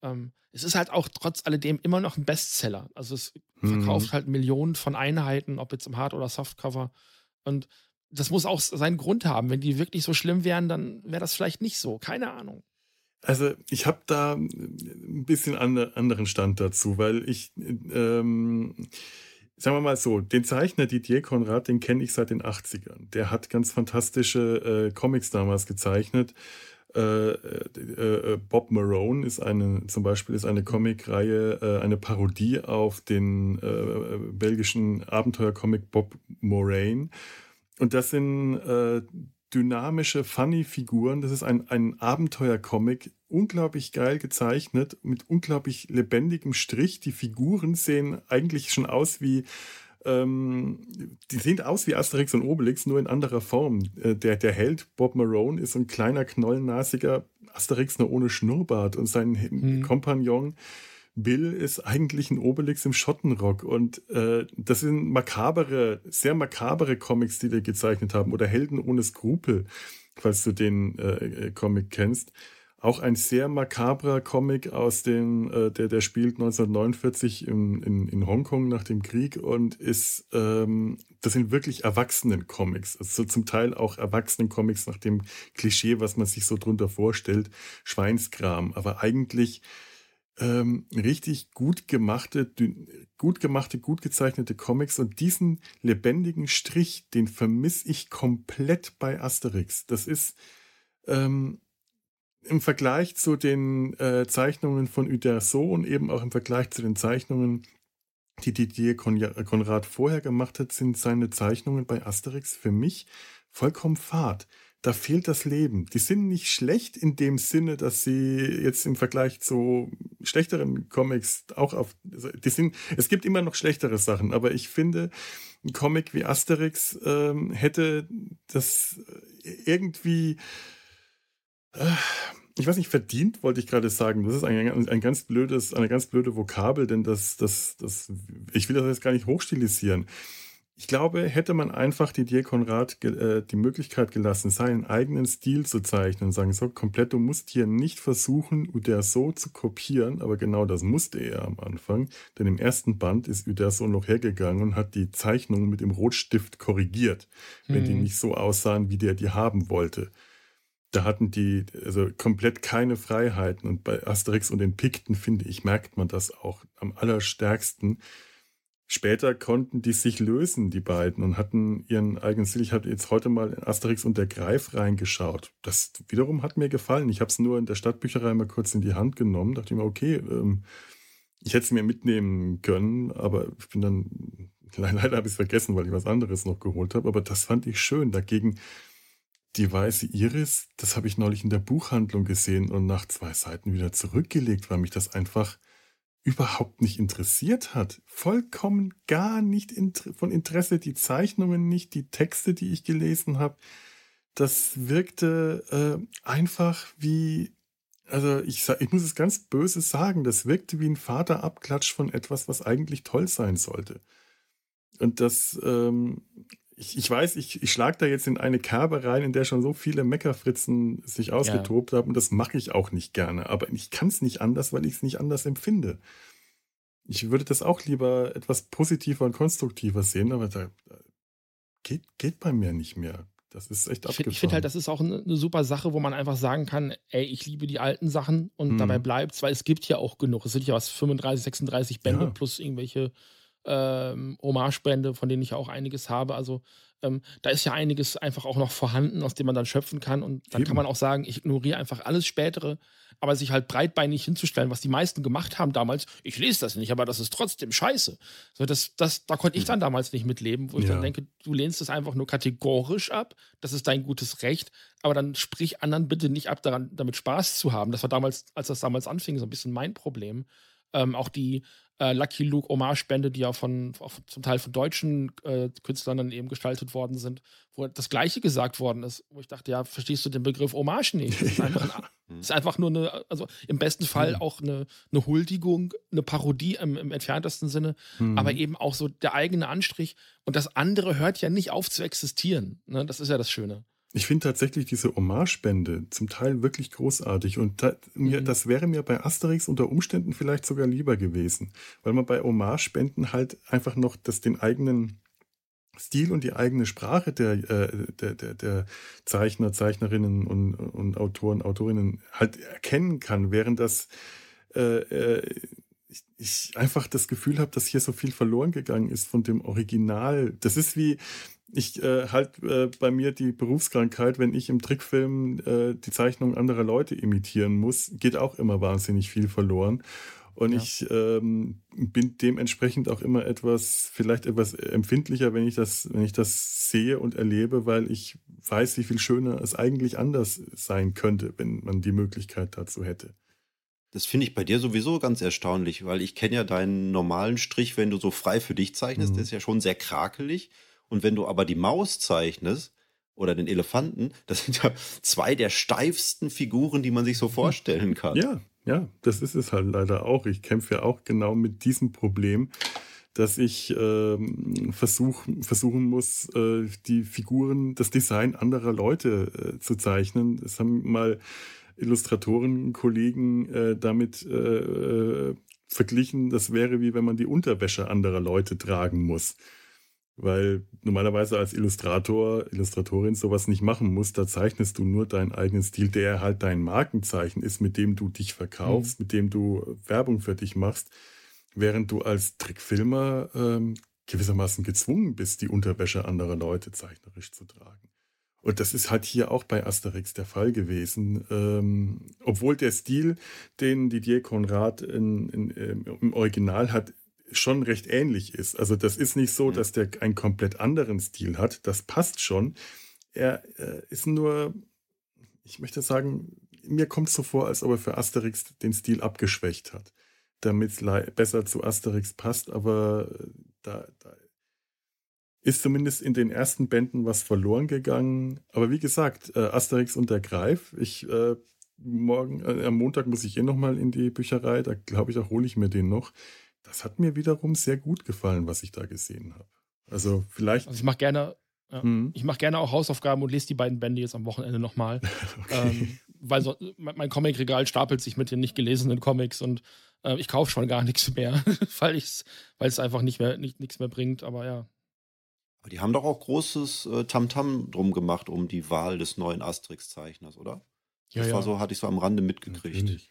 ähm, es ist halt auch trotz alledem immer noch ein Bestseller. Also es mhm. verkauft halt Millionen von Einheiten, ob jetzt im Hard- oder Softcover. Und das muss auch seinen Grund haben. Wenn die wirklich so schlimm wären, dann wäre das vielleicht nicht so. Keine Ahnung. Also ich habe da ein bisschen anderen Stand dazu, weil ich, ähm, sagen wir mal so, den Zeichner Didier Konrad, den kenne ich seit den 80ern. Der hat ganz fantastische äh, Comics damals gezeichnet. Äh, äh, äh, Bob Marone ist eine, zum Beispiel ist eine Comicreihe, äh, eine Parodie auf den äh, belgischen Abenteuercomic Bob Moraine. Und das sind dynamische, funny Figuren. Das ist ein, ein Abenteuercomic, unglaublich geil gezeichnet, mit unglaublich lebendigem Strich. Die Figuren sehen eigentlich schon aus wie ähm, die sehen aus wie Asterix und Obelix, nur in anderer Form. Äh, der, der Held Bob Marone ist so ein kleiner, knollennasiger Asterix nur ohne Schnurrbart und sein hm. Kompagnon Bill ist eigentlich ein Obelix im Schottenrock. Und äh, das sind makabere, sehr makabere Comics, die wir gezeichnet haben. Oder Helden ohne Skrupel, falls du den äh, Comic kennst. Auch ein sehr makabrer Comic aus dem, äh, der, der spielt 1949 in, in, in Hongkong nach dem Krieg und ist, ähm, das sind wirklich Erwachsenen-Comics. Also zum Teil auch Erwachsenen-Comics nach dem Klischee, was man sich so drunter vorstellt. Schweinskram. Aber eigentlich ähm, richtig gut gemachte, gut gemachte, gut gezeichnete Comics und diesen lebendigen Strich, den vermisse ich komplett bei Asterix. Das ist ähm, im Vergleich zu den äh, Zeichnungen von Uderso und eben auch im Vergleich zu den Zeichnungen, die Didier Konrad vorher gemacht hat, sind seine Zeichnungen bei Asterix für mich vollkommen fad da fehlt das Leben. Die sind nicht schlecht in dem Sinne, dass sie jetzt im Vergleich zu schlechteren Comics auch auf, also die sind, es gibt immer noch schlechtere Sachen, aber ich finde, ein Comic wie Asterix ähm, hätte das irgendwie, äh, ich weiß nicht, verdient, wollte ich gerade sagen. Das ist ein, ein ganz blödes, eine ganz blöde Vokabel, denn das, das, das, ich will das jetzt gar nicht hochstilisieren. Ich glaube, hätte man einfach Didier Konrad äh, die Möglichkeit gelassen, seinen eigenen Stil zu zeichnen und sagen, so komplett, du musst hier nicht versuchen, Uderso zu kopieren, aber genau das musste er am Anfang, denn im ersten Band ist Uderso noch hergegangen und hat die Zeichnungen mit dem Rotstift korrigiert, mhm. wenn die mhm. nicht so aussahen, wie der die haben wollte. Da hatten die also komplett keine Freiheiten und bei Asterix und den Pikten, finde ich, merkt man das auch am allerstärksten Später konnten die sich lösen, die beiden, und hatten ihren eigenen Stil. Ich habe jetzt heute mal in Asterix und der Greif reingeschaut. Das wiederum hat mir gefallen. Ich habe es nur in der Stadtbücherei mal kurz in die Hand genommen. Dachte mir, okay, ähm, ich hätte es mir mitnehmen können, aber ich bin dann, leider habe ich es vergessen, weil ich was anderes noch geholt habe. Aber das fand ich schön. Dagegen die weiße Iris, das habe ich neulich in der Buchhandlung gesehen und nach zwei Seiten wieder zurückgelegt, weil mich das einfach überhaupt nicht interessiert hat. Vollkommen gar nicht von Interesse. Die Zeichnungen nicht, die Texte, die ich gelesen habe. Das wirkte äh, einfach wie, also ich, ich muss es ganz böse sagen, das wirkte wie ein Vaterabklatsch von etwas, was eigentlich toll sein sollte. Und das ähm, ich, ich weiß, ich, ich schlage da jetzt in eine Kerbe rein, in der schon so viele Meckerfritzen sich ausgetobt ja. haben. Und das mache ich auch nicht gerne. Aber ich kann es nicht anders, weil ich es nicht anders empfinde. ich würde das auch lieber etwas positiver und konstruktiver sehen, aber da, geht, geht bei mir nicht mehr. Das ist echt abgefahren. Ich finde halt, das ist auch eine, eine, super Sache, wo man einfach sagen kann, ey, ich liebe die alten Sachen und mhm. dabei bleibt weil es gibt ja auch genug. Es sind ja was 35, 36 Bände ja. plus irgendwelche ähm, Hommage-Bände, von denen ich auch einiges habe. Also ähm, da ist ja einiges einfach auch noch vorhanden, aus dem man dann schöpfen kann. Und dann Eben. kann man auch sagen, ich ignoriere einfach alles Spätere, aber sich halt breitbeinig hinzustellen, was die meisten gemacht haben damals, ich lese das nicht, aber das ist trotzdem scheiße. So, das, das, da konnte ich dann damals nicht mitleben, wo ich ja. dann denke, du lehnst es einfach nur kategorisch ab, das ist dein gutes Recht, aber dann sprich anderen bitte nicht ab, daran, damit Spaß zu haben. Das war damals, als das damals anfing, so ein bisschen mein Problem. Ähm, auch die, äh, Lucky Luke Hommage-Bände, die ja von, zum Teil von deutschen äh, Künstlern dann eben gestaltet worden sind, wo das Gleiche gesagt worden ist, wo ich dachte, ja, verstehst du den Begriff Hommage nicht? Das ist einfach, ein, ist einfach nur eine, also im besten Fall mhm. auch eine, eine Huldigung, eine Parodie im, im entferntesten Sinne, mhm. aber eben auch so der eigene Anstrich und das andere hört ja nicht auf zu existieren. Ne? Das ist ja das Schöne. Ich finde tatsächlich diese Hommage-Bände zum Teil wirklich großartig und da, mir, mhm. das wäre mir bei Asterix unter Umständen vielleicht sogar lieber gewesen, weil man bei Hommage-Bänden halt einfach noch das, den eigenen Stil und die eigene Sprache der, äh, der, der, der Zeichner, Zeichnerinnen und, und Autoren, Autorinnen halt erkennen kann, während das äh, äh, ich, ich einfach das Gefühl habe, dass hier so viel verloren gegangen ist von dem Original. Das ist wie, ich äh, halt äh, bei mir die Berufskrankheit, wenn ich im Trickfilm äh, die Zeichnung anderer Leute imitieren muss, geht auch immer wahnsinnig viel verloren. Und ja. ich ähm, bin dementsprechend auch immer etwas, vielleicht etwas empfindlicher, wenn ich das, wenn ich das sehe und erlebe, weil ich weiß, wie viel schöner es eigentlich anders sein könnte, wenn man die Möglichkeit dazu hätte. Das finde ich bei dir sowieso ganz erstaunlich, weil ich kenne ja deinen normalen Strich, wenn du so frei für dich zeichnest, mhm. der ist ja schon sehr krakelig. Und wenn du aber die Maus zeichnest oder den Elefanten, das sind ja zwei der steifsten Figuren, die man sich so vorstellen kann. Ja, ja, das ist es halt leider auch. Ich kämpfe ja auch genau mit diesem Problem, dass ich ähm, versuch, versuchen muss, äh, die Figuren, das Design anderer Leute äh, zu zeichnen. Das haben mal Illustratoren, Kollegen äh, damit äh, äh, verglichen. Das wäre wie wenn man die Unterwäsche anderer Leute tragen muss. Weil normalerweise als Illustrator, Illustratorin sowas nicht machen muss, da zeichnest du nur deinen eigenen Stil, der halt dein Markenzeichen ist, mit dem du dich verkaufst, mhm. mit dem du Werbung für dich machst, während du als Trickfilmer ähm, gewissermaßen gezwungen bist, die Unterwäsche anderer Leute zeichnerisch zu tragen. Und das ist halt hier auch bei Asterix der Fall gewesen. Ähm, obwohl der Stil, den Didier Conrad in, in, im Original hat, schon recht ähnlich ist. Also das ist nicht so, dass der einen komplett anderen Stil hat. Das passt schon. Er äh, ist nur, ich möchte sagen, mir kommt es so vor, als ob er für Asterix den Stil abgeschwächt hat, damit es besser zu Asterix passt. Aber äh, da, da ist zumindest in den ersten Bänden was verloren gegangen. Aber wie gesagt, äh, Asterix und der Greif, ich äh, morgen, äh, am Montag muss ich eh nochmal in die Bücherei, da glaube ich, auch hole ich mir den noch das hat mir wiederum sehr gut gefallen, was ich da gesehen habe. Also vielleicht. Also ich mache gerne, ja, mhm. ich mache gerne auch Hausaufgaben und lese die beiden Bände jetzt am Wochenende nochmal. okay. ähm, weil so, mein Comicregal stapelt sich mit den nicht gelesenen Comics und äh, ich kaufe schon gar nichts mehr, weil es weil einfach nicht mehr nicht, nichts mehr bringt. Aber ja. Aber die haben doch auch großes äh, Tamtam -Tam drum gemacht um die Wahl des neuen Asterix-Zeichners, oder? Ja, das ja. war so, hatte ich so am Rande mitgekriegt. Natürlich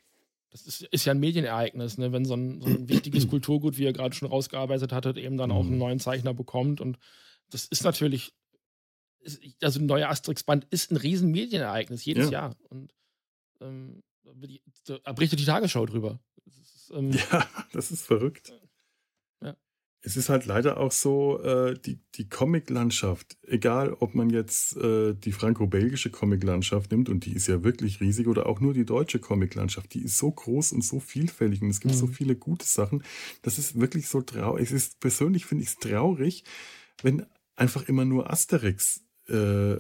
das ist, ist, ja ein Medienereignis, ne? wenn so ein, so ein wichtiges Kulturgut, wie ihr gerade schon rausgearbeitet hattet, eben dann auch einen mhm. neuen Zeichner bekommt. Und das ist natürlich, also ein neuer Asterix-Band ist ein riesen Medienereignis, jedes ja. Jahr. Und ähm, da berichtet die Tagesschau drüber. Das ist, ähm, ja, das ist verrückt es ist halt leider auch so, äh, die, die Comic-Landschaft, egal ob man jetzt äh, die franco-belgische Comic-Landschaft nimmt, und die ist ja wirklich riesig, oder auch nur die deutsche Comic-Landschaft, die ist so groß und so vielfältig und es gibt mhm. so viele gute Sachen. Das ist wirklich so traurig. Es ist persönlich, finde ich es traurig, wenn einfach immer nur Asterix äh,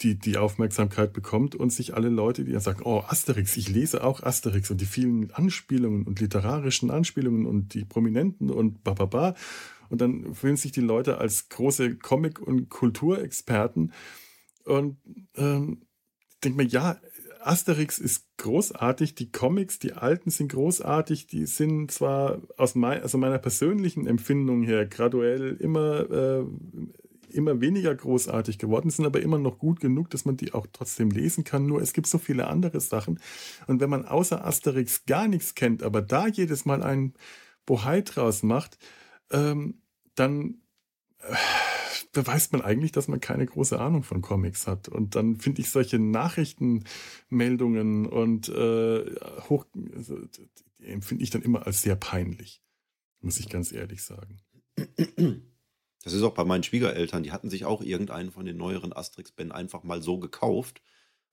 die, die Aufmerksamkeit bekommt und sich alle Leute, die dann sagen, oh, Asterix, ich lese auch Asterix und die vielen Anspielungen und literarischen Anspielungen und die Prominenten und bababa. Und dann fühlen sich die Leute als große Comic- und Kulturexperten und ähm, denke mir, ja, Asterix ist großartig, die Comics, die alten sind großartig, die sind zwar aus mein, also meiner persönlichen Empfindung her graduell immer, äh, immer weniger großartig geworden, sind aber immer noch gut genug, dass man die auch trotzdem lesen kann. Nur es gibt so viele andere Sachen. Und wenn man außer Asterix gar nichts kennt, aber da jedes Mal einen Bohai draus macht, ähm, dann äh, beweist man eigentlich, dass man keine große Ahnung von Comics hat. Und dann finde ich solche Nachrichtenmeldungen und äh, hoch, also, empfinde ich dann immer als sehr peinlich, muss ich ganz ehrlich sagen. Das ist auch bei meinen Schwiegereltern, die hatten sich auch irgendeinen von den neueren Asterix-Bänden einfach mal so gekauft,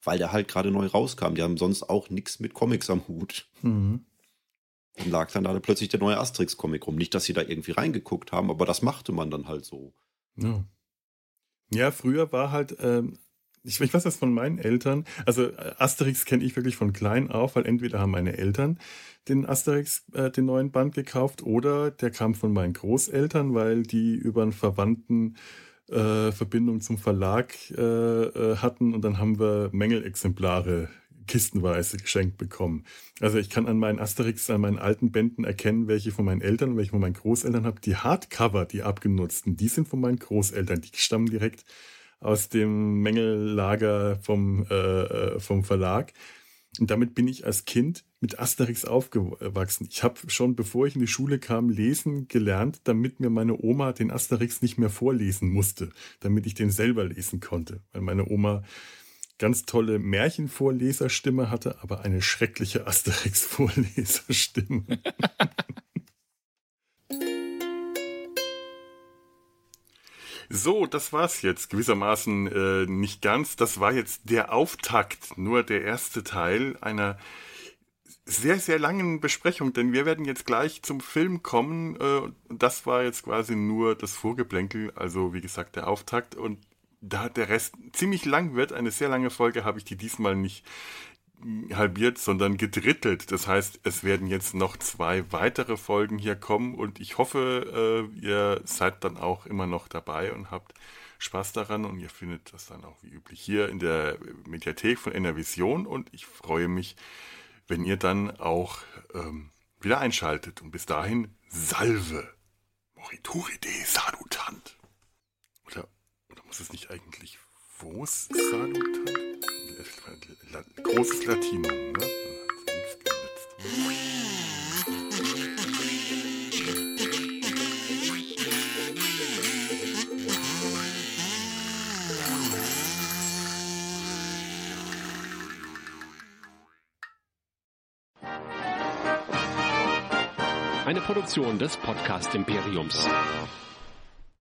weil der halt gerade neu rauskam. Die haben sonst auch nichts mit Comics am Hut. Mhm. Dann lag dann da plötzlich der neue Asterix-Comic rum. Nicht, dass sie da irgendwie reingeguckt haben, aber das machte man dann halt so. Ja. Ja, früher war halt, ähm, ich, ich weiß das von meinen Eltern, also äh, Asterix kenne ich wirklich von klein auf, weil entweder haben meine Eltern den Asterix, äh, den neuen Band gekauft, oder der kam von meinen Großeltern, weil die über einen Verwandten äh, Verbindung zum Verlag äh, äh hatten und dann haben wir Mängelexemplare kistenweise geschenkt bekommen. Also ich kann an meinen Asterix, an meinen alten Bänden erkennen, welche von meinen Eltern und welche von meinen Großeltern habe. Die Hardcover, die abgenutzten, die sind von meinen Großeltern. Die stammen direkt aus dem Mängellager vom, äh, äh vom Verlag. Und damit bin ich als Kind mit Asterix aufgewachsen. Ich habe schon, bevor ich in die Schule kam, lesen gelernt, damit mir meine Oma den Asterix nicht mehr vorlesen musste, damit ich den selber lesen konnte. Weil meine Oma ganz tolle Märchenvorleserstimme hatte, aber eine schreckliche Asterix-Vorleserstimme. So, das war's jetzt. Gewissermaßen äh, nicht ganz. Das war jetzt der Auftakt, nur der erste Teil einer sehr, sehr langen Besprechung, denn wir werden jetzt gleich zum Film kommen. Äh, das war jetzt quasi nur das Vorgeplänkel, also wie gesagt der Auftakt. Und da der Rest ziemlich lang wird, eine sehr lange Folge, habe ich die diesmal nicht halbiert, sondern gedrittelt. Das heißt, es werden jetzt noch zwei weitere Folgen hier kommen und ich hoffe, äh, ihr seid dann auch immer noch dabei und habt Spaß daran und ihr findet das dann auch wie üblich hier in der Mediathek von Enervision und ich freue mich, wenn ihr dann auch ähm, wieder einschaltet und bis dahin Salve Morituride Salutant. Muss es nicht eigentlich Vos Salutant? Großes Latinum, ne? Eine Produktion des Podcast Imperiums.